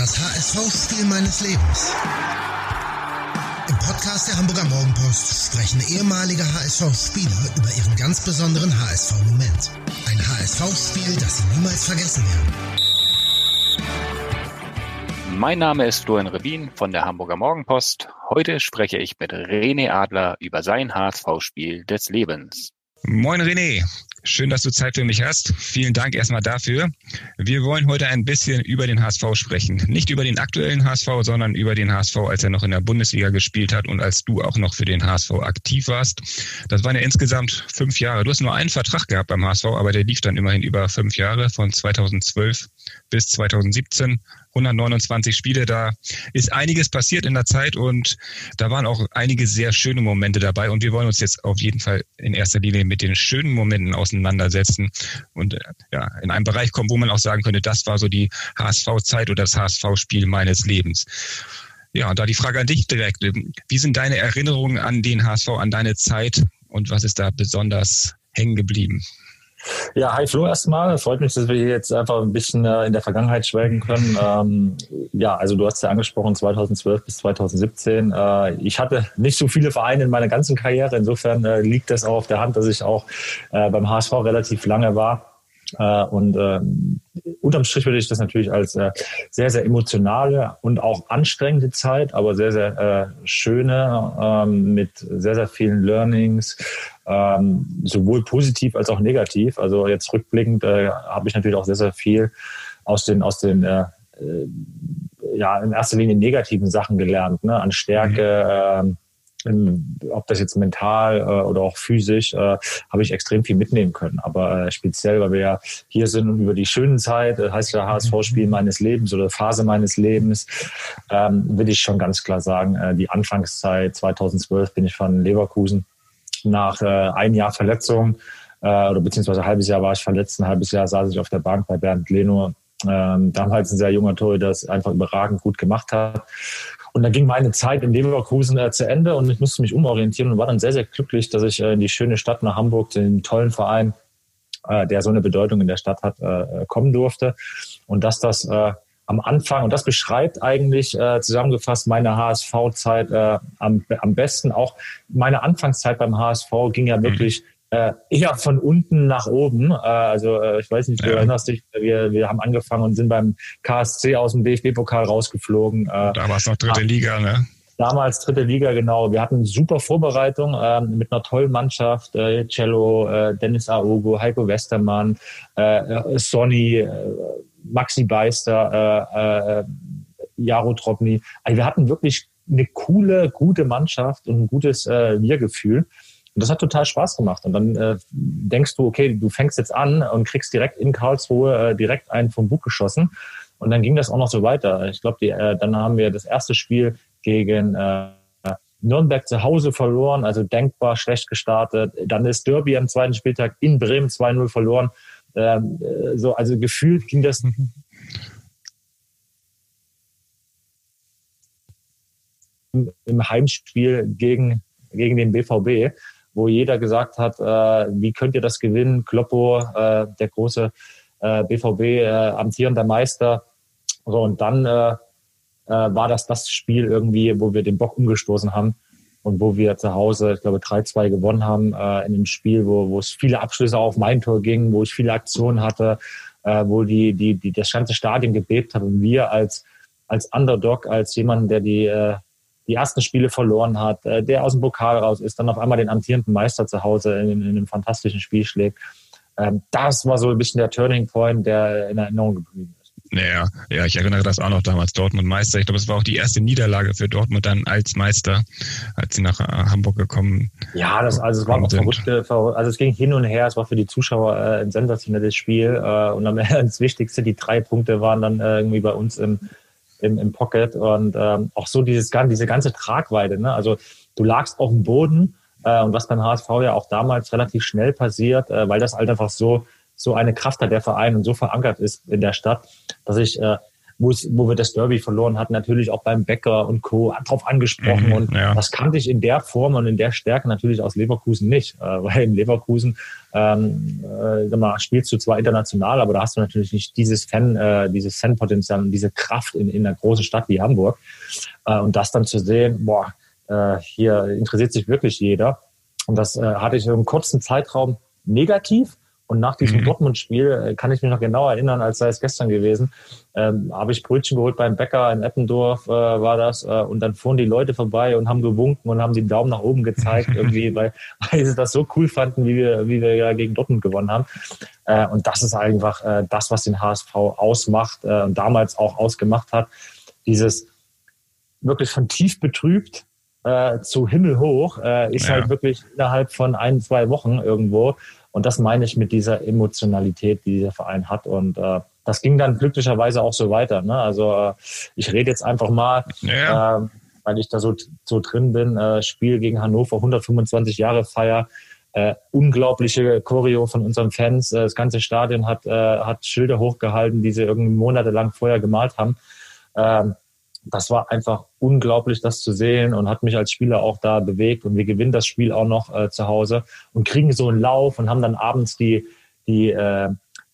Das HSV-Spiel meines Lebens. Im Podcast der Hamburger Morgenpost sprechen ehemalige HSV-Spieler über ihren ganz besonderen HSV-Moment. Ein HSV-Spiel, das sie niemals vergessen werden. Mein Name ist Florian Revin von der Hamburger Morgenpost. Heute spreche ich mit René Adler über sein HSV-Spiel des Lebens. Moin René, schön, dass du Zeit für mich hast. Vielen Dank erstmal dafür. Wir wollen heute ein bisschen über den HSV sprechen. Nicht über den aktuellen HSV, sondern über den HSV, als er noch in der Bundesliga gespielt hat und als du auch noch für den HSV aktiv warst. Das waren ja insgesamt fünf Jahre. Du hast nur einen Vertrag gehabt beim HSV, aber der lief dann immerhin über fünf Jahre, von 2012 bis 2017. 129 Spiele. Da ist einiges passiert in der Zeit und da waren auch einige sehr schöne Momente dabei. Und wir wollen uns jetzt auf jeden Fall in erster Linie mit den schönen Momenten auseinandersetzen und äh, ja, in einen Bereich kommen, wo man auch sagen könnte, das war so die HSV-Zeit oder das HSV-Spiel meines Lebens. Ja, und da die Frage an dich direkt. Wie sind deine Erinnerungen an den HSV, an deine Zeit und was ist da besonders hängen geblieben? Ja, hi Flo erstmal. Freut mich, dass wir jetzt einfach ein bisschen äh, in der Vergangenheit schwelgen können. Ähm, ja, also du hast ja angesprochen, 2012 bis 2017. Äh, ich hatte nicht so viele Vereine in meiner ganzen Karriere. Insofern äh, liegt das auch auf der Hand, dass ich auch äh, beim HSV relativ lange war. Äh, und äh, unterm Strich würde ich das natürlich als äh, sehr, sehr emotionale und auch anstrengende Zeit, aber sehr, sehr äh, schöne, ähm, mit sehr, sehr vielen Learnings, ähm, sowohl positiv als auch negativ. Also jetzt rückblickend äh, habe ich natürlich auch sehr, sehr viel aus den, aus den äh, äh ja, in erster Linie negativen Sachen gelernt, ne? an Stärke, mhm. äh, ob das jetzt mental äh, oder auch physisch, äh, habe ich extrem viel mitnehmen können. Aber äh, speziell, weil wir ja hier sind und über die schönen Zeit, das heißt ja HSV-Spiel mhm. meines Lebens oder Phase meines Lebens, ähm, will ich schon ganz klar sagen, äh, die Anfangszeit 2012 bin ich von Leverkusen nach äh, ein Jahr Verletzung äh, oder beziehungsweise ein halbes Jahr war ich verletzt, ein halbes Jahr saß ich auf der Bank bei Bernd Leno, ähm, damals ein sehr junger Torhüter, das einfach überragend gut gemacht hat. Und dann ging meine Zeit in Leverkusen äh, zu Ende und ich musste mich umorientieren und war dann sehr, sehr glücklich, dass ich äh, in die schöne Stadt nach Hamburg, den tollen Verein, äh, der so eine Bedeutung in der Stadt hat, äh, kommen durfte. Und dass das äh, am Anfang, und das beschreibt eigentlich äh, zusammengefasst meine HSV-Zeit äh, am, am besten. Auch meine Anfangszeit beim HSV ging ja mhm. wirklich äh, eher von unten nach oben. Äh, also äh, ich weiß nicht, du ja. erinnerst dich, wir, wir haben angefangen und sind beim KSC aus dem DFB-Pokal rausgeflogen. Äh, da war es noch dritte Liga, ne? Damals dritte Liga, genau. Wir hatten super Vorbereitung äh, mit einer tollen Mannschaft. Äh, Cello, äh, Dennis Aogo, Heiko Westermann, äh, Sonny, äh, Maxi Beister, äh, äh, Jaro Tropny. Also wir hatten wirklich eine coole, gute Mannschaft und ein gutes äh, Wir-Gefühl. Und das hat total Spaß gemacht. Und dann äh, denkst du, okay, du fängst jetzt an und kriegst direkt in Karlsruhe äh, direkt einen vom Bug geschossen. Und dann ging das auch noch so weiter. Ich glaube, äh, dann haben wir das erste Spiel gegen äh, Nürnberg zu Hause verloren, also denkbar schlecht gestartet. Dann ist Derby am zweiten Spieltag in Bremen 2-0 verloren. Ähm, äh, so, also gefühlt ging das im Heimspiel gegen, gegen den BVB wo jeder gesagt hat, äh, wie könnt ihr das gewinnen? Kloppo, äh, der große BVB, äh, amtierender Meister. So, und dann war das das Spiel irgendwie, wo wir den Bock umgestoßen haben und wo wir zu Hause, ich glaube, 3-2 gewonnen haben äh, in dem Spiel, wo, wo es viele Abschlüsse auf mein Tor ging, wo ich viele Aktionen hatte, äh, wo die, die, die, das ganze Stadion gebebt hat und wir als, als Underdog, als jemand, der die, äh, die ersten Spiele verloren hat, äh, der aus dem Pokal raus ist, dann auf einmal den amtierenden Meister zu Hause in, in einem fantastischen Spiel schlägt. Ähm, das war so ein bisschen der Turning Point, der in Erinnerung geblieben ist. Ja, ja, ich erinnere das auch noch damals, Dortmund Meister. Ich glaube, es war auch die erste Niederlage für Dortmund dann als Meister, als sie nach äh, Hamburg gekommen Ja, das, also es war auch verrückte, also es ging hin und her, es war für die Zuschauer äh, ein sensationelles Spiel äh, und am Ende das Wichtigste, die drei Punkte waren dann äh, irgendwie bei uns im, im, im Pocket und ähm, auch so dieses, diese ganze Tragweite. Ne? Also du lagst auf dem Boden äh, und was beim HSV ja auch damals relativ schnell passiert, äh, weil das halt einfach so so eine Kraft hat der Verein und so verankert ist in der Stadt, dass ich äh, wo wir das Derby verloren hatten, natürlich auch beim Bäcker und Co. drauf angesprochen. Mhm, und ja. das kannte ich in der Form und in der Stärke natürlich aus Leverkusen nicht. Äh, weil in Leverkusen ähm, äh, mal, spielst du zwar international, aber da hast du natürlich nicht dieses Fan, äh, dieses Fanpotenzial und diese Kraft in, in einer großen Stadt wie Hamburg. Äh, und das dann zu sehen, boah, äh, hier interessiert sich wirklich jeder. Und das äh, hatte ich in einem kurzen Zeitraum negativ. Und nach diesem mhm. Dortmund-Spiel äh, kann ich mich noch genau erinnern, als sei es gestern gewesen, ähm, habe ich Brötchen geholt beim Bäcker in Eppendorf, äh, war das. Äh, und dann fuhren die Leute vorbei und haben gewunken und haben den Daumen nach oben gezeigt, irgendwie, weil, weil sie das so cool fanden, wie wir, wie wir ja gegen Dortmund gewonnen haben. Äh, und das ist einfach äh, das, was den HSV ausmacht äh, und damals auch ausgemacht hat. Dieses wirklich von tief betrübt äh, zu himmelhoch äh, ist ja. halt wirklich innerhalb von ein, zwei Wochen irgendwo. Und das meine ich mit dieser Emotionalität, die dieser Verein hat. Und äh, das ging dann glücklicherweise auch so weiter. Ne? Also äh, ich rede jetzt einfach mal, ja. äh, weil ich da so, so drin bin, äh, Spiel gegen Hannover, 125 Jahre Feier. Äh, unglaubliche Choreo von unseren Fans. Äh, das ganze Stadion hat, äh, hat Schilder hochgehalten, die sie irgendwie monatelang vorher gemalt haben. Ähm, das war einfach unglaublich, das zu sehen und hat mich als Spieler auch da bewegt. Und wir gewinnen das Spiel auch noch äh, zu Hause und kriegen so einen Lauf und haben dann abends die, die, äh,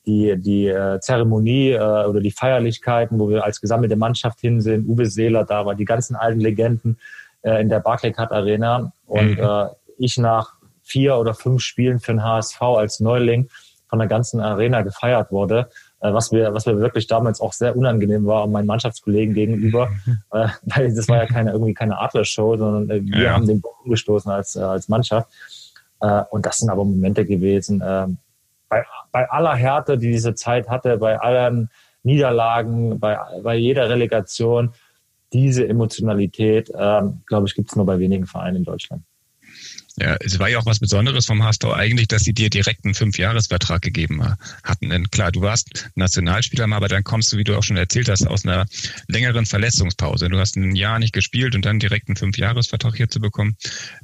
die, die äh, Zeremonie äh, oder die Feierlichkeiten, wo wir als gesammelte Mannschaft hin sind. Uwe Seeler da war, die ganzen alten Legenden äh, in der Barclaycard Arena. Und mhm. äh, ich nach vier oder fünf Spielen für den HSV als Neuling von der ganzen Arena gefeiert wurde was mir, was mir wirklich damals auch sehr unangenehm war, meinen Mannschaftskollegen gegenüber, äh, weil das war ja keine, irgendwie keine Adler-Show, sondern äh, wir ja. haben den Bock umgestoßen als, als Mannschaft. Und das sind aber Momente gewesen, bei, bei aller Härte, die diese Zeit hatte, bei allen Niederlagen, bei, bei jeder Relegation, diese Emotionalität, glaube ich, gibt es nur bei wenigen Vereinen in Deutschland. Ja, es war ja auch was Besonderes vom HSV eigentlich, dass sie dir direkt einen Fünfjahresvertrag gegeben hatten. Denn klar, du warst Nationalspieler, aber dann kommst du, wie du auch schon erzählt hast, aus einer längeren Verletzungspause. Du hast ein Jahr nicht gespielt und dann direkt einen Fünfjahresvertrag hier zu bekommen.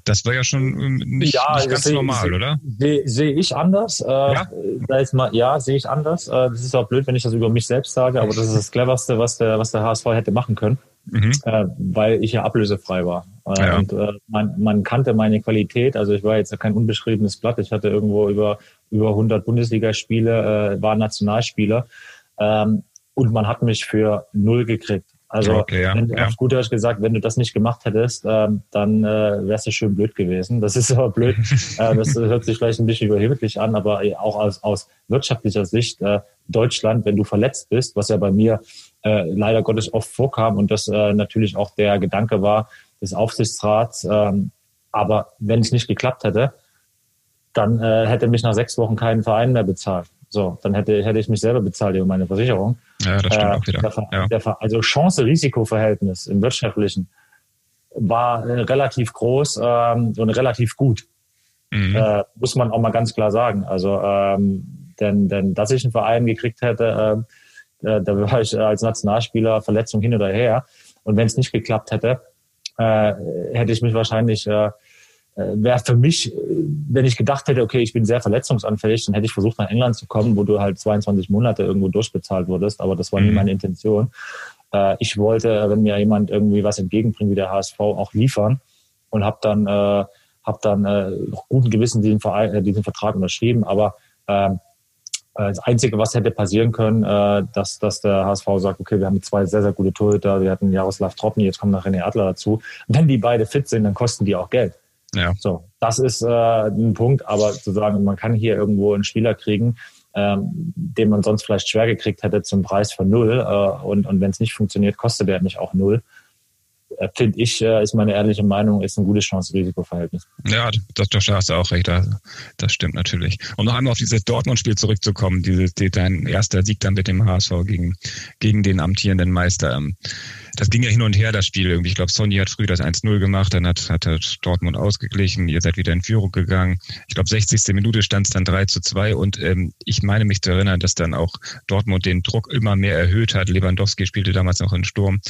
Das war ja schon ähm, nicht, ja, nicht ganz seh, normal, seh, oder? Sehe seh ich anders. Äh, ja, mal, ja sehe ich anders. Äh, das ist auch blöd, wenn ich das über mich selbst sage, aber das ist das Cleverste, was der, was der HSV hätte machen können mhm. äh, weil ich ja ablösefrei war. Äh, ja. Und äh, man, man kannte meine Qualität. Also ich war jetzt kein unbeschriebenes Blatt. Ich hatte irgendwo über, über 100 Bundesligaspiele, äh, war Nationalspieler. Ähm, und man hat mich für null gekriegt. Also okay, ja, wenn, ja. auf gut Deutsch gesagt, wenn du das nicht gemacht hättest, ähm, dann äh, wärst du schön blöd gewesen. Das ist aber blöd. äh, das hört sich vielleicht ein bisschen überheblich an, aber auch aus, aus wirtschaftlicher Sicht, äh, Deutschland, wenn du verletzt bist, was ja bei mir äh, leider Gottes oft vorkam und das äh, natürlich auch der Gedanke war des Aufsichtsrats. Ähm, aber wenn es nicht geklappt hätte, dann äh, hätte mich nach sechs Wochen kein Verein mehr bezahlt. So, dann hätte, hätte ich mich selber bezahlt über meine Versicherung. Ja, das stimmt äh, auch wieder. Der, ja. der, also Chance-Risiko-Verhältnis im wirtschaftlichen war äh, relativ groß ähm, und relativ gut. Mhm. Äh, muss man auch mal ganz klar sagen. Also ähm, denn, denn dass ich einen Verein gekriegt hätte, äh, äh, da war ich als Nationalspieler Verletzung hin oder her. Und wenn es nicht geklappt hätte, äh, hätte ich mich wahrscheinlich, äh, äh wäre für mich, wenn ich gedacht hätte, okay, ich bin sehr verletzungsanfällig, dann hätte ich versucht, nach England zu kommen, wo du halt 22 Monate irgendwo durchbezahlt wurdest. Aber das war nie mhm. meine Intention. Äh, ich wollte, wenn mir jemand irgendwie was entgegenbringt, wie der HSV, auch liefern und habe dann, äh, hab dann äh, guten Gewissen diesen, Verein, äh, diesen Vertrag unterschrieben. Aber äh, äh, das Einzige, was hätte passieren können, äh, dass, dass der HSV sagt, okay, wir haben zwei sehr, sehr gute Torhüter, wir hatten Jaroslav Troppen, jetzt kommt noch René Adler dazu. Wenn die beide fit sind, dann kosten die auch Geld. Ja. So, das ist äh, ein Punkt, aber zu sagen, man kann hier irgendwo einen Spieler kriegen, ähm, den man sonst vielleicht schwer gekriegt hätte zum Preis von null äh, und, und wenn es nicht funktioniert, kostet der mich auch null. Äh, finde ich, äh, ist meine ehrliche Meinung, ist ein gutes Chance-Risiko-Verhältnis. Ja, das, das hast du auch recht. Das, stimmt natürlich. Um noch einmal auf dieses Dortmund-Spiel zurückzukommen, dieses, dein erster Sieg dann mit dem HSV gegen, gegen den amtierenden Meister. Das ging ja hin und her, das Spiel irgendwie. Ich glaube, Sonny hat früh das 1-0 gemacht, dann hat, hat Dortmund ausgeglichen, ihr seid wieder in Führung gegangen. Ich glaube, 60. Minute stand es dann 3 zu 2 und ähm, ich meine mich zu erinnern, dass dann auch Dortmund den Druck immer mehr erhöht hat. Lewandowski spielte damals noch in Sturm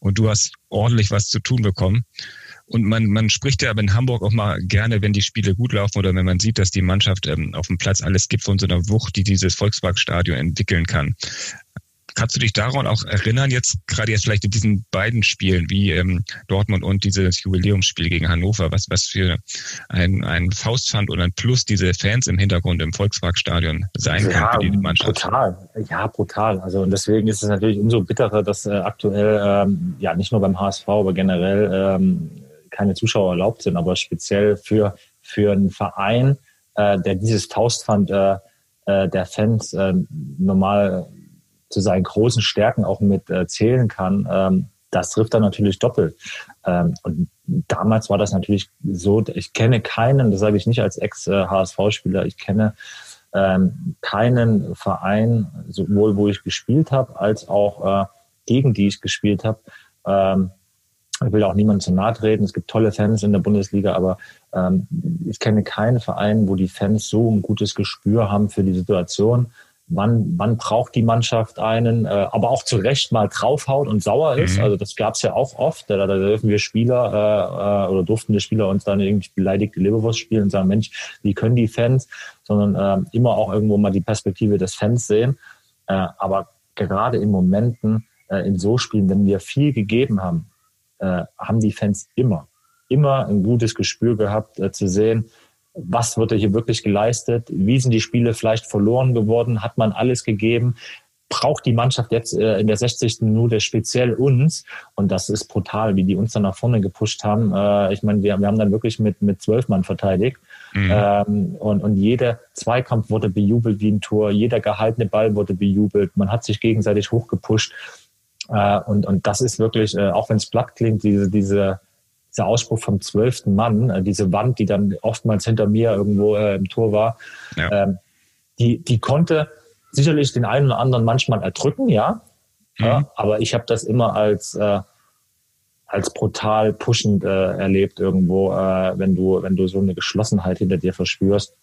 und du hast ordentlich was zu tun bekommen. Und man, man spricht ja aber in Hamburg auch mal gerne, wenn die Spiele gut laufen oder wenn man sieht, dass die Mannschaft ähm, auf dem Platz alles gibt von so einer Wucht, die dieses Volksparkstadion entwickeln kann. Kannst du dich daran auch erinnern, jetzt gerade jetzt vielleicht in diesen beiden Spielen, wie ähm, Dortmund und dieses Jubiläumsspiel gegen Hannover, was, was für ein, ein Faustpfand und ein Plus diese Fans im Hintergrund im Volksparkstadion sein ja, kann für die Mannschaft? Brutal, ja, brutal. Also und deswegen ist es natürlich umso bitterer, dass äh, aktuell ähm, ja nicht nur beim HSV, aber generell ähm, keine Zuschauer erlaubt sind, aber speziell für, für einen Verein, äh, der dieses Faustpfand äh, äh, der Fans äh, normal zu seinen großen Stärken auch mit äh, zählen kann, ähm, das trifft dann natürlich doppelt. Ähm, und damals war das natürlich so, ich kenne keinen, das sage ich nicht als Ex-HSV-Spieler, ich kenne ähm, keinen Verein, sowohl wo ich gespielt habe, als auch äh, gegen die ich gespielt habe. Ich will auch niemandem zu nahe treten. Es gibt tolle Fans in der Bundesliga, aber ähm, ich kenne keinen Verein, wo die Fans so ein gutes Gespür haben für die Situation wann, wann braucht die Mannschaft einen, äh, aber auch zu Recht mal draufhaut und sauer ist. Mhm. Also das gab es ja auch oft. Da, da dürfen wir Spieler äh, äh, oder durften die Spieler uns dann irgendwie beleidigte Leberwurst spielen und sagen, Mensch, wie können die Fans, sondern äh, immer auch irgendwo mal die Perspektive des Fans sehen. Äh, aber gerade in Momenten, äh, in so Spielen, wenn wir viel gegeben haben, äh, haben die Fans immer, immer ein gutes Gespür gehabt, äh, zu sehen, was wird hier wirklich geleistet, wie sind die Spiele vielleicht verloren geworden, hat man alles gegeben, braucht die Mannschaft jetzt äh, in der 60. Minute speziell uns? Und das ist brutal, wie die uns dann nach vorne gepusht haben. Äh, ich meine, wir, wir haben dann wirklich mit mit zwölf Mann verteidigt. Mhm. ähm, und und jeder Zweikampf wurde bejubelt wie ein Tor, jeder gehaltene Ball wurde bejubelt, man hat sich gegenseitig hochgepusht. Äh, und und das ist wirklich, äh, auch wenn es platt klingt, diese diese dieser Ausspruch vom zwölften Mann, äh, diese Wand, die dann oftmals hinter mir irgendwo äh, im Tor war, ja. ähm, die, die konnte sicherlich den einen oder anderen manchmal erdrücken, ja. Mhm. ja aber ich habe das immer als äh, als brutal pushend äh, erlebt irgendwo, äh, wenn du wenn du so eine Geschlossenheit hinter dir verspürst.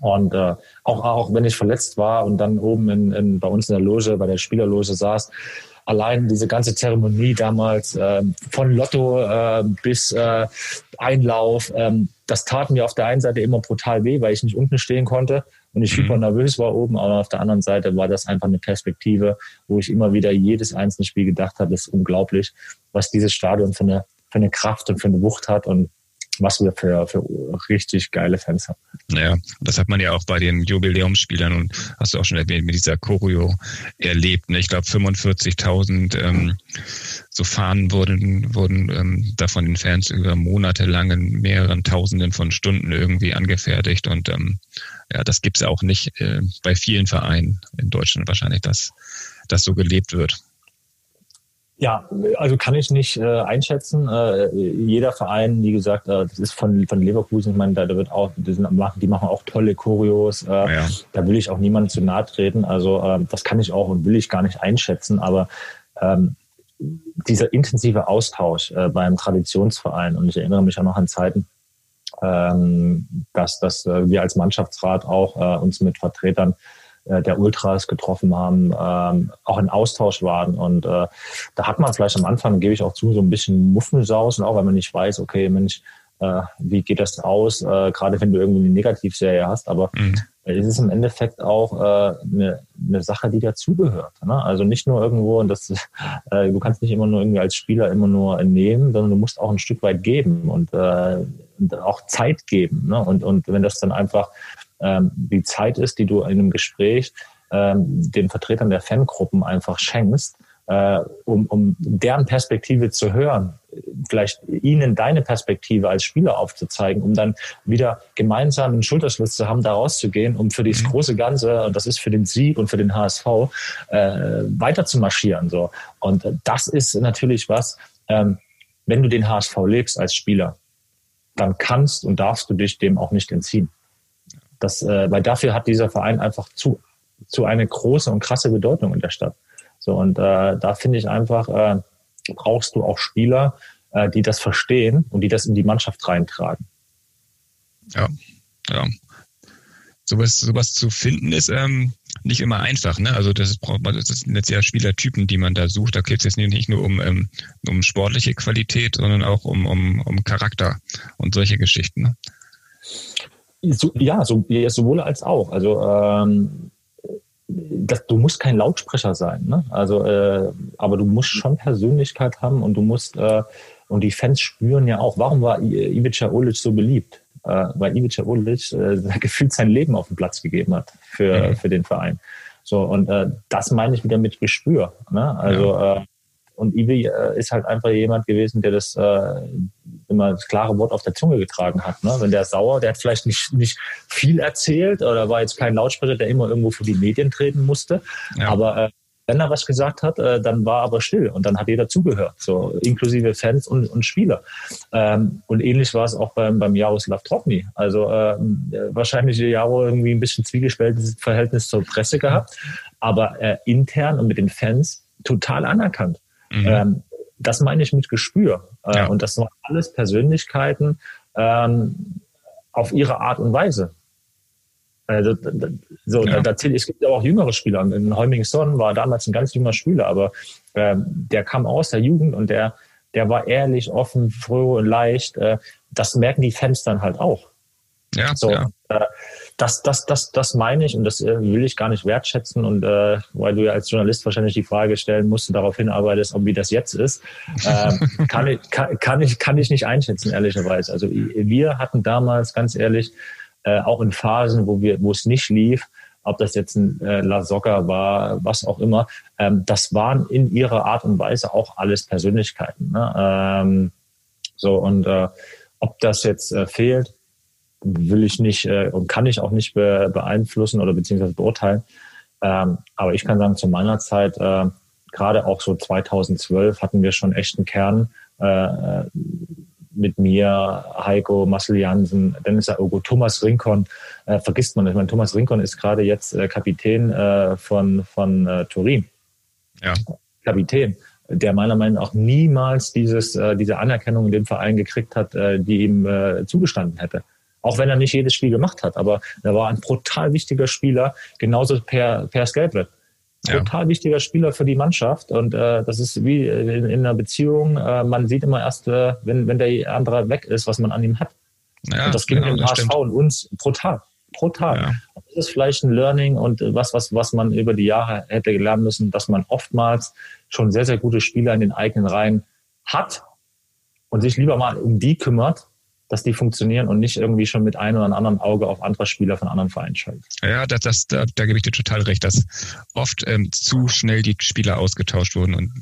Und äh, auch auch wenn ich verletzt war und dann oben in, in bei uns in der Loge, bei der Spielerloge saß, allein diese ganze Zeremonie damals äh, von Lotto äh, bis äh, Einlauf, ähm, das tat mir auf der einen Seite immer brutal weh, weil ich nicht unten stehen konnte und ich mhm. super nervös war oben, aber auf der anderen Seite war das einfach eine Perspektive, wo ich immer wieder jedes einzelne Spiel gedacht habe, das ist unglaublich, was dieses Stadion für eine, für eine Kraft und für eine Wucht hat und was wir für, für richtig geile Fans haben. Ja, das hat man ja auch bei den Jubiläumsspielern und hast du auch schon erwähnt, mit dieser Choreo erlebt. Ne? Ich glaube, 45.000 ähm, so Fahnen wurden, wurden ähm, da von den Fans über Monate lang in mehreren Tausenden von Stunden irgendwie angefertigt. Und ähm, ja, das gibt's auch nicht äh, bei vielen Vereinen in Deutschland wahrscheinlich, dass das so gelebt wird. Ja, also kann ich nicht äh, einschätzen. Äh, jeder Verein, wie gesagt, äh, das ist von, von Leverkusen, ich meine, da, da wird auch, die, sind, die machen auch tolle Choreos. Äh, ja. Da will ich auch niemandem zu nahe treten. Also äh, das kann ich auch und will ich gar nicht einschätzen. Aber ähm, dieser intensive Austausch äh, beim Traditionsverein, und ich erinnere mich auch noch an Zeiten, ähm, dass, dass äh, wir als Mannschaftsrat auch äh, uns mit Vertretern äh, der Ultras getroffen haben, ähm, auch in Austausch waren. Und äh, da hat man vielleicht am Anfang, gebe ich auch zu, so ein bisschen Muffensausen, auch wenn man nicht weiß, okay, Mensch, äh, wie geht das aus, äh, gerade wenn du irgendwie eine Negativserie hast. Aber mhm. es ist im Endeffekt auch äh, eine, eine Sache, die dazugehört. Ne? Also nicht nur irgendwo, und das, äh, du kannst nicht immer nur irgendwie als Spieler immer nur nehmen, sondern du musst auch ein Stück weit geben und, äh, und auch Zeit geben. Ne? Und, und wenn das dann einfach ähm, die Zeit ist, die du in einem Gespräch ähm, den Vertretern der Fangruppen einfach schenkst, äh, um, um deren Perspektive zu hören, vielleicht ihnen deine Perspektive als Spieler aufzuzeigen, um dann wieder gemeinsam einen Schulterschluss zu haben, da rauszugehen, um für dieses mhm. große Ganze, und das ist für den Sieg und für den HSV, äh, weiter zu marschieren. So. Und das ist natürlich was, ähm, wenn du den HSV lebst als Spieler, dann kannst und darfst du dich dem auch nicht entziehen. Das, äh, weil dafür hat dieser Verein einfach zu, zu eine große und krasse Bedeutung in der Stadt. So, und äh, da finde ich einfach, äh, brauchst du auch Spieler, äh, die das verstehen und die das in die Mannschaft reintragen. Ja, ja. Sowas, sowas zu finden ist ähm, nicht immer einfach. Ne? Also das, braucht man, das sind jetzt ja Spielertypen, die man da sucht. Da geht es jetzt nicht nur um, ähm, um sportliche Qualität, sondern auch um, um, um Charakter und solche Geschichten. Ne? So, ja, so, sowohl als auch. Also ähm, das, du musst kein Lautsprecher sein, ne? Also, äh, aber du musst schon Persönlichkeit haben und du musst äh, und die Fans spüren ja auch, warum war Ivica Olic so beliebt? Äh, weil Ivica Olic äh, gefühlt sein Leben auf den Platz gegeben hat für, mhm. für den Verein. So, und äh, das meine ich wieder mit Gespür. Ne? Also ja. Und Ivi äh, ist halt einfach jemand gewesen, der das äh, immer das klare Wort auf der Zunge getragen hat. Ne? Wenn der sauer, der hat vielleicht nicht, nicht viel erzählt oder war jetzt kein Lautsprecher, der immer irgendwo für die Medien treten musste. Ja. Aber äh, wenn er was gesagt hat, äh, dann war aber still und dann hat jeder zugehört, so inklusive Fans und, und Spieler. Ähm, und ähnlich war es auch beim, beim Jaroslav Trotny. Also äh, wahrscheinlich Jaro irgendwie ein bisschen zwiegespaltenes Verhältnis zur Presse gehabt, aber äh, intern und mit den Fans total anerkannt. Mhm. Ähm, das meine ich mit Gespür. Äh, ja. Und das waren alles Persönlichkeiten ähm, auf ihre Art und Weise. Also, so, ja. da, da, es gibt aber auch jüngere Spieler. In Heuming Son war damals ein ganz junger Spieler, aber äh, der kam aus der Jugend und der, der war ehrlich, offen, froh und leicht. Äh, das merken die Fans dann halt auch. Ja, so, ja. Äh, das, das, das, das meine ich und das äh, will ich gar nicht wertschätzen und äh, weil du ja als Journalist wahrscheinlich die Frage stellen musst und darauf hinarbeitest, ob wie das jetzt ist, äh, kann, ich, kann, kann, ich, kann ich nicht einschätzen, ehrlicherweise. Also wir hatten damals, ganz ehrlich, äh, auch in Phasen, wo wir, wo es nicht lief, ob das jetzt ein äh, La Soga war, was auch immer, ähm, das waren in ihrer Art und Weise auch alles Persönlichkeiten. Ne? Ähm, so und äh, ob das jetzt äh, fehlt, will ich nicht äh, und kann ich auch nicht be beeinflussen oder beziehungsweise beurteilen. Ähm, aber ich kann sagen, zu meiner Zeit, äh, gerade auch so 2012, hatten wir schon echt einen Kern äh, mit mir, Heiko, Marcel Jansen, Dennis Aogo, Thomas Rincon, äh, vergisst man nicht. Ich meine, Thomas Rincon ist gerade jetzt äh, Kapitän äh, von, von äh, Turin. Ja. Kapitän der meiner Meinung nach auch niemals dieses, äh, diese Anerkennung in dem Verein gekriegt hat, äh, die ihm äh, zugestanden hätte. Auch wenn er nicht jedes Spiel gemacht hat, aber er war ein brutal wichtiger Spieler, genauso per, per Skelbrett. Total ja. wichtiger Spieler für die Mannschaft und äh, das ist wie in, in einer Beziehung, äh, man sieht immer erst, äh, wenn, wenn der andere weg ist, was man an ihm hat. Ja, und das ging genau, dem HSV stimmt. und uns brutal. Brutal. Ja. Das ist vielleicht ein Learning und was, was, was man über die Jahre hätte lernen müssen, dass man oftmals schon sehr, sehr gute Spieler in den eigenen Reihen hat und sich lieber mal um die kümmert, dass die funktionieren und nicht irgendwie schon mit einem oder anderen Auge auf andere Spieler von anderen Vereinen schalten. Ja, das, das, da, da gebe ich dir total recht, dass oft ähm, zu schnell die Spieler ausgetauscht wurden und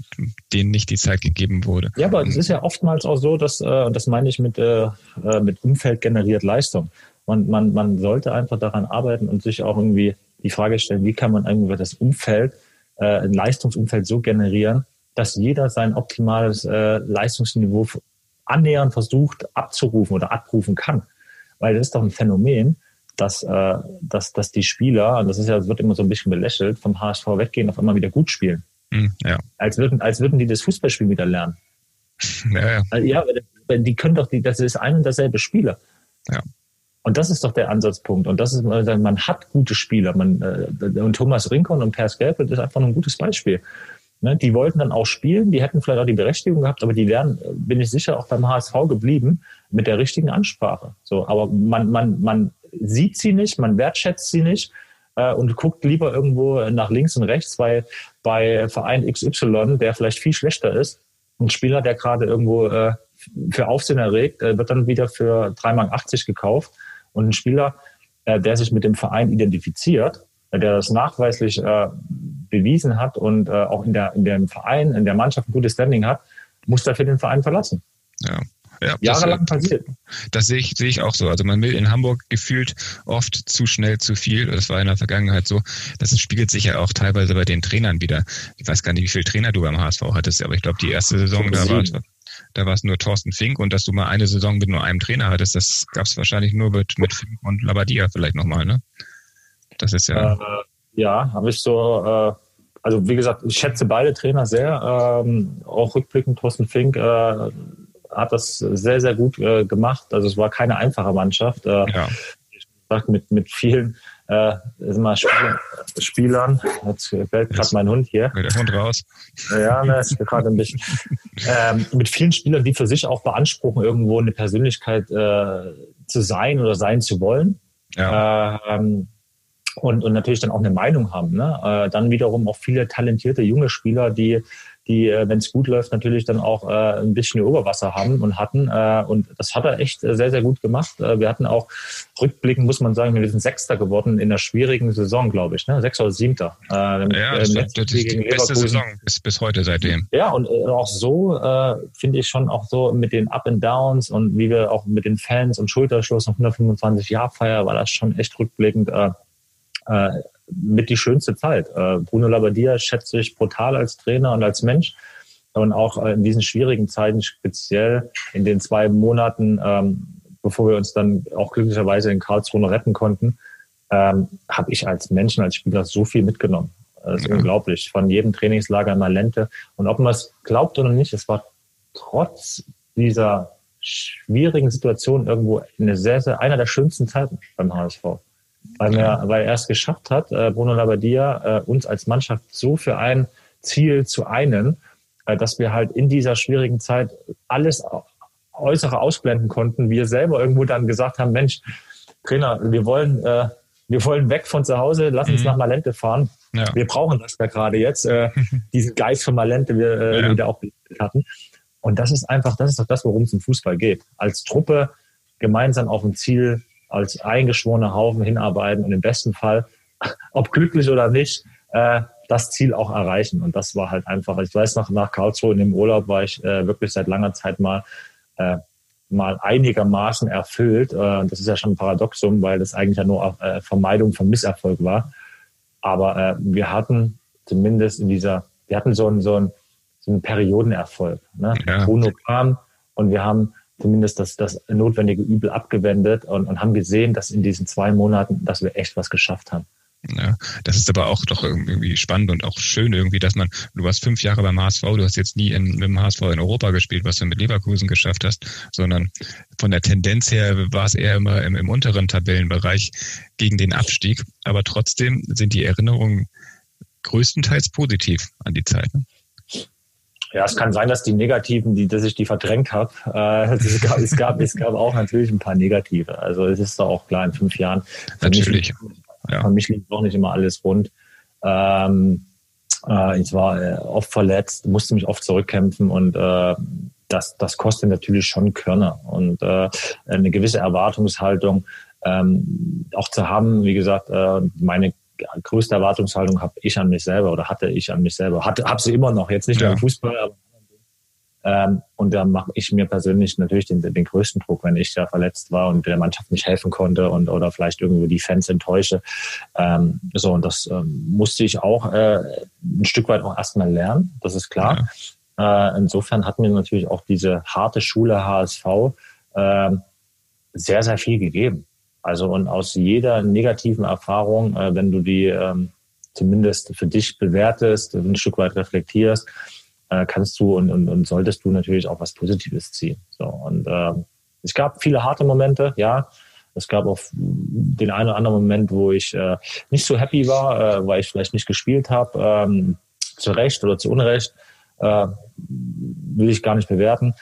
denen nicht die Zeit gegeben wurde. Ja, aber es ist ja oftmals auch so, dass, äh, das meine ich mit, äh, äh, mit Umfeld generiert Leistung. Man, man, man sollte einfach daran arbeiten und sich auch irgendwie die Frage stellen, wie kann man irgendwie das Umfeld, äh, ein Leistungsumfeld so generieren, dass jeder sein optimales äh, Leistungsniveau annähernd versucht abzurufen oder abrufen kann. Weil das ist doch ein Phänomen, dass, äh, dass, dass die Spieler, und das ist ja, das wird immer so ein bisschen belächelt, vom HSV weggehen, auf einmal wieder gut spielen. Mhm, ja. Als würden, als würden die das Fußballspiel wieder lernen. Ja, ja. ja, die können doch, die, das ist ein und derselbe Spieler. Ja. Und das ist doch der Ansatzpunkt. Und das ist, man hat gute Spieler. Man, äh, und Thomas Rincon und Pers Gelb, das ist einfach ein gutes Beispiel. Ne, die wollten dann auch spielen, die hätten vielleicht auch die Berechtigung gehabt, aber die wären, bin ich sicher, auch beim HSV geblieben mit der richtigen Ansprache. So, aber man, man, man sieht sie nicht, man wertschätzt sie nicht äh, und guckt lieber irgendwo nach links und rechts, weil bei Verein XY, der vielleicht viel schlechter ist, ein Spieler, der gerade irgendwo äh, für Aufsehen erregt, äh, wird dann wieder für 3,80 Mark gekauft. Und ein Spieler, äh, der sich mit dem Verein identifiziert, der das nachweislich äh, bewiesen hat und äh, auch in, der, in dem Verein, in der Mannschaft ein gutes Standing hat, muss dafür den Verein verlassen. Ja. Ja, Jahrelang das, passiert. Das sehe ich, sehe ich auch so. Also man will in Hamburg gefühlt oft zu schnell zu viel. Das war in der Vergangenheit so. Das spiegelt sich ja auch teilweise bei den Trainern wieder. Ich weiß gar nicht, wie viele Trainer du beim HSV hattest, aber ich glaube, die erste Saison, da war, da war es nur Thorsten Fink und dass du mal eine Saison mit nur einem Trainer hattest, das gab es wahrscheinlich nur mit, mit Fink und Labadia vielleicht nochmal, ne? Das ist ja. Äh, ja, habe ich so, äh, also wie gesagt, ich schätze beide Trainer sehr. Ähm, auch rückblickend, Thorsten Fink äh, hat das sehr, sehr gut äh, gemacht. Also es war keine einfache Mannschaft. Äh, ja. mit, mit vielen äh, mal Spielern. Jetzt fällt gerade mein Hund hier. Der Hund raus. Ja, ne, ist gerade ein bisschen. ähm, mit vielen Spielern, die für sich auch beanspruchen, irgendwo eine Persönlichkeit äh, zu sein oder sein zu wollen. Ja. Ähm, und, und natürlich dann auch eine Meinung haben. Ne? Äh, dann wiederum auch viele talentierte junge Spieler, die die, äh, wenn es gut läuft, natürlich dann auch äh, ein bisschen Oberwasser haben und hatten. Äh, und das hat er echt sehr, sehr gut gemacht. Äh, wir hatten auch rückblickend, muss man sagen, wir sind Sechster geworden in der schwierigen Saison, glaube ich. Ne? Sechster oder Siebter. Äh, ja, das, das, das ist die beste Saison bis, bis heute seitdem. Ja, und äh, auch so äh, finde ich schon auch so mit den Up and Downs und wie wir auch mit den Fans und Schulterschluss und 125 Jahr Feier war das schon echt rückblickend äh, äh, mit die schönste Zeit. Äh, Bruno Labbadia schätze ich brutal als Trainer und als Mensch. Und auch äh, in diesen schwierigen Zeiten, speziell in den zwei Monaten, ähm, bevor wir uns dann auch glücklicherweise in Karlsruhe retten konnten, ähm, habe ich als Menschen, als Spieler so viel mitgenommen. Das ist ja. unglaublich. Von jedem Trainingslager in Malente. Und ob man es glaubt oder nicht, es war trotz dieser schwierigen Situation irgendwo eine sehr, sehr, einer der schönsten Zeiten beim HSV weil, er, weil er es geschafft hat, äh, Bruno Labbadia, äh, uns als Mannschaft so für ein Ziel zu einen, äh, dass wir halt in dieser schwierigen Zeit alles Äußere ausblenden konnten. Wir selber irgendwo dann gesagt haben, Mensch, Trainer, wir wollen, äh, wir wollen weg von zu Hause, lass uns mhm. nach Malente fahren. Ja. Wir brauchen das ja gerade jetzt, äh, diesen Geist von Malente, wir äh, ja. wieder auch hatten. Und das ist einfach, das ist doch das, worum es im Fußball geht. Als Truppe gemeinsam auf ein Ziel als eingeschworener Haufen hinarbeiten und im besten Fall, ob glücklich oder nicht, äh, das Ziel auch erreichen. Und das war halt einfach, ich weiß noch, nach Karlsruhe in dem Urlaub war ich äh, wirklich seit langer Zeit mal, äh, mal einigermaßen erfüllt. Äh, das ist ja schon ein Paradoxum, weil das eigentlich ja nur äh, Vermeidung von Misserfolg war. Aber äh, wir hatten zumindest in dieser, wir hatten so einen, so einen, so einen Periodenerfolg. Ne? Ja. Bruno kam und wir haben zumindest das, das notwendige Übel abgewendet und, und haben gesehen, dass in diesen zwei Monaten, dass wir echt was geschafft haben. Ja, das ist aber auch doch irgendwie spannend und auch schön irgendwie, dass man, du warst fünf Jahre beim HSV, du hast jetzt nie in, mit dem HSV in Europa gespielt, was du mit Leverkusen geschafft hast, sondern von der Tendenz her war es eher immer im, im unteren Tabellenbereich gegen den Abstieg. Aber trotzdem sind die Erinnerungen größtenteils positiv an die Zeit. Ne? Ja, es kann sein, dass die negativen, die, dass ich die verdrängt habe. Äh, es, gab, es, gab, es gab auch natürlich ein paar negative. Also es ist doch auch klar, in fünf Jahren. Natürlich. Mich, ja. Für mich liegt nicht immer alles rund. Ähm, äh, ich war äh, oft verletzt, musste mich oft zurückkämpfen und äh, das, das kostet natürlich schon Körner und äh, eine gewisse Erwartungshaltung ähm, auch zu haben. Wie gesagt, äh, meine größte Erwartungshaltung habe ich an mich selber oder hatte ich an mich selber. Hatte, habe sie immer noch, jetzt nicht ja. nur im Fußball, aber ähm, und da mache ich mir persönlich natürlich den, den größten Druck, wenn ich da verletzt war und der Mannschaft nicht helfen konnte und oder vielleicht irgendwie die Fans enttäusche. Ähm, so, und das ähm, musste ich auch äh, ein Stück weit auch erstmal lernen, das ist klar. Ja. Äh, insofern hat mir natürlich auch diese harte Schule HSV äh, sehr, sehr viel gegeben. Also und aus jeder negativen Erfahrung, äh, wenn du die ähm, zumindest für dich bewertest, ein Stück weit reflektierst, äh, kannst du und, und, und solltest du natürlich auch was Positives ziehen. So und äh, es gab viele harte Momente, ja. Es gab auch den einen oder anderen Moment, wo ich äh, nicht so happy war, äh, weil ich vielleicht nicht gespielt habe, ähm, zu Recht oder zu Unrecht, äh, will ich gar nicht bewerten.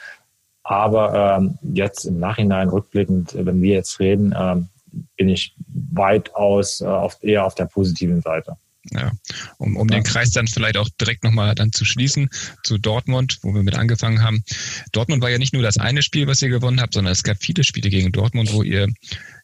Aber ähm, jetzt im Nachhinein rückblickend, wenn wir jetzt reden, ähm, bin ich weitaus äh, auf, eher auf der positiven Seite. Ja, um, um den Kreis dann vielleicht auch direkt nochmal dann zu schließen zu Dortmund, wo wir mit angefangen haben. Dortmund war ja nicht nur das eine Spiel, was ihr gewonnen habt, sondern es gab viele Spiele gegen Dortmund, wo ihr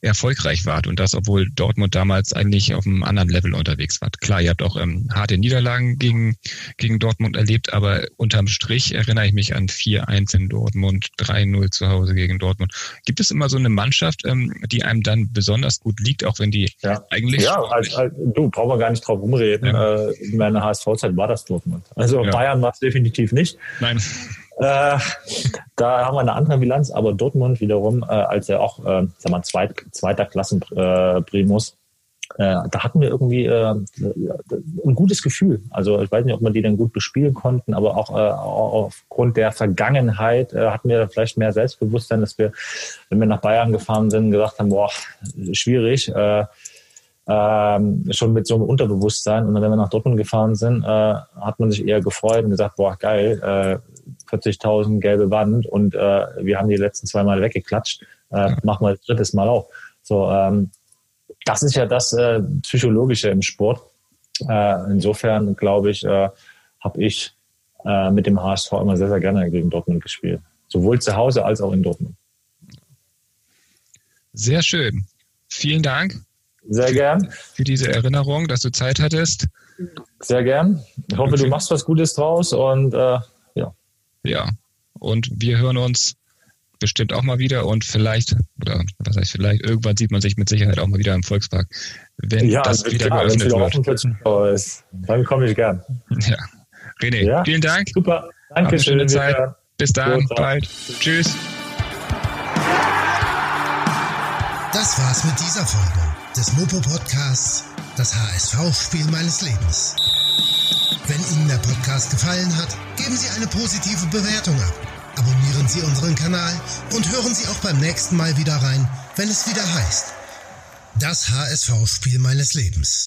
erfolgreich wart und das, obwohl Dortmund damals eigentlich auf einem anderen Level unterwegs war. Klar, ihr habt auch ähm, harte Niederlagen gegen, gegen Dortmund erlebt, aber unterm Strich erinnere ich mich an 4-1 in Dortmund, 3-0 zu Hause gegen Dortmund. Gibt es immer so eine Mannschaft, ähm, die einem dann besonders gut liegt, auch wenn die ja. eigentlich... Ja, als, als, du, brauchen wir gar nicht drauf rumreden. Ja. Äh, in meiner HSV-Zeit war das Dortmund. Also ja. Bayern war es definitiv nicht. Nein. Äh, da haben wir eine andere Bilanz, aber Dortmund wiederum, äh, als er auch, äh, sag mal, zweit, zweiter Klassen äh, Primus, äh, da hatten wir irgendwie äh, ein gutes Gefühl. Also ich weiß nicht, ob wir die dann gut bespielen konnten, aber auch aufgrund der Vergangenheit hatten wir vielleicht mehr Selbstbewusstsein, dass wir, wenn wir nach Bayern gefahren sind, gesagt haben, boah, schwierig. Äh, ähm, schon mit so einem Unterbewusstsein. Und dann, wenn wir nach Dortmund gefahren sind, äh, hat man sich eher gefreut und gesagt, boah, geil, äh, 40.000 gelbe Wand und äh, wir haben die letzten zwei Mal weggeklatscht. Äh, machen wir das drittes Mal auch. So, ähm, das ist ja das äh, Psychologische im Sport. Äh, insofern glaube ich, äh, habe ich äh, mit dem HSV immer sehr, sehr gerne gegen Dortmund gespielt. Sowohl zu Hause als auch in Dortmund. Sehr schön. Vielen Dank. Sehr gern. Für diese Erinnerung, dass du Zeit hattest. Sehr gern. Ich hoffe, okay. du machst was Gutes draus und äh, ja. Ja. Und wir hören uns bestimmt auch mal wieder und vielleicht, oder was heißt vielleicht, irgendwann sieht man sich mit Sicherheit auch mal wieder im Volkspark, wenn ja, das wieder klar, geöffnet wieder wird. Ist, dann komme ich gern. Ja. René, ja? vielen Dank. Super. Danke schön. Schöne Zeit. Bis dann. Bald. Tschüss. Das war's mit dieser Folge des Mopo Podcasts, das HSV-Spiel meines Lebens. Wenn Ihnen der Podcast gefallen hat, geben Sie eine positive Bewertung ab Abonnieren Sie unseren Kanal und hören Sie auch beim nächsten Mal wieder rein, wenn es wieder heißt. Das HSV-Spiel meines Lebens.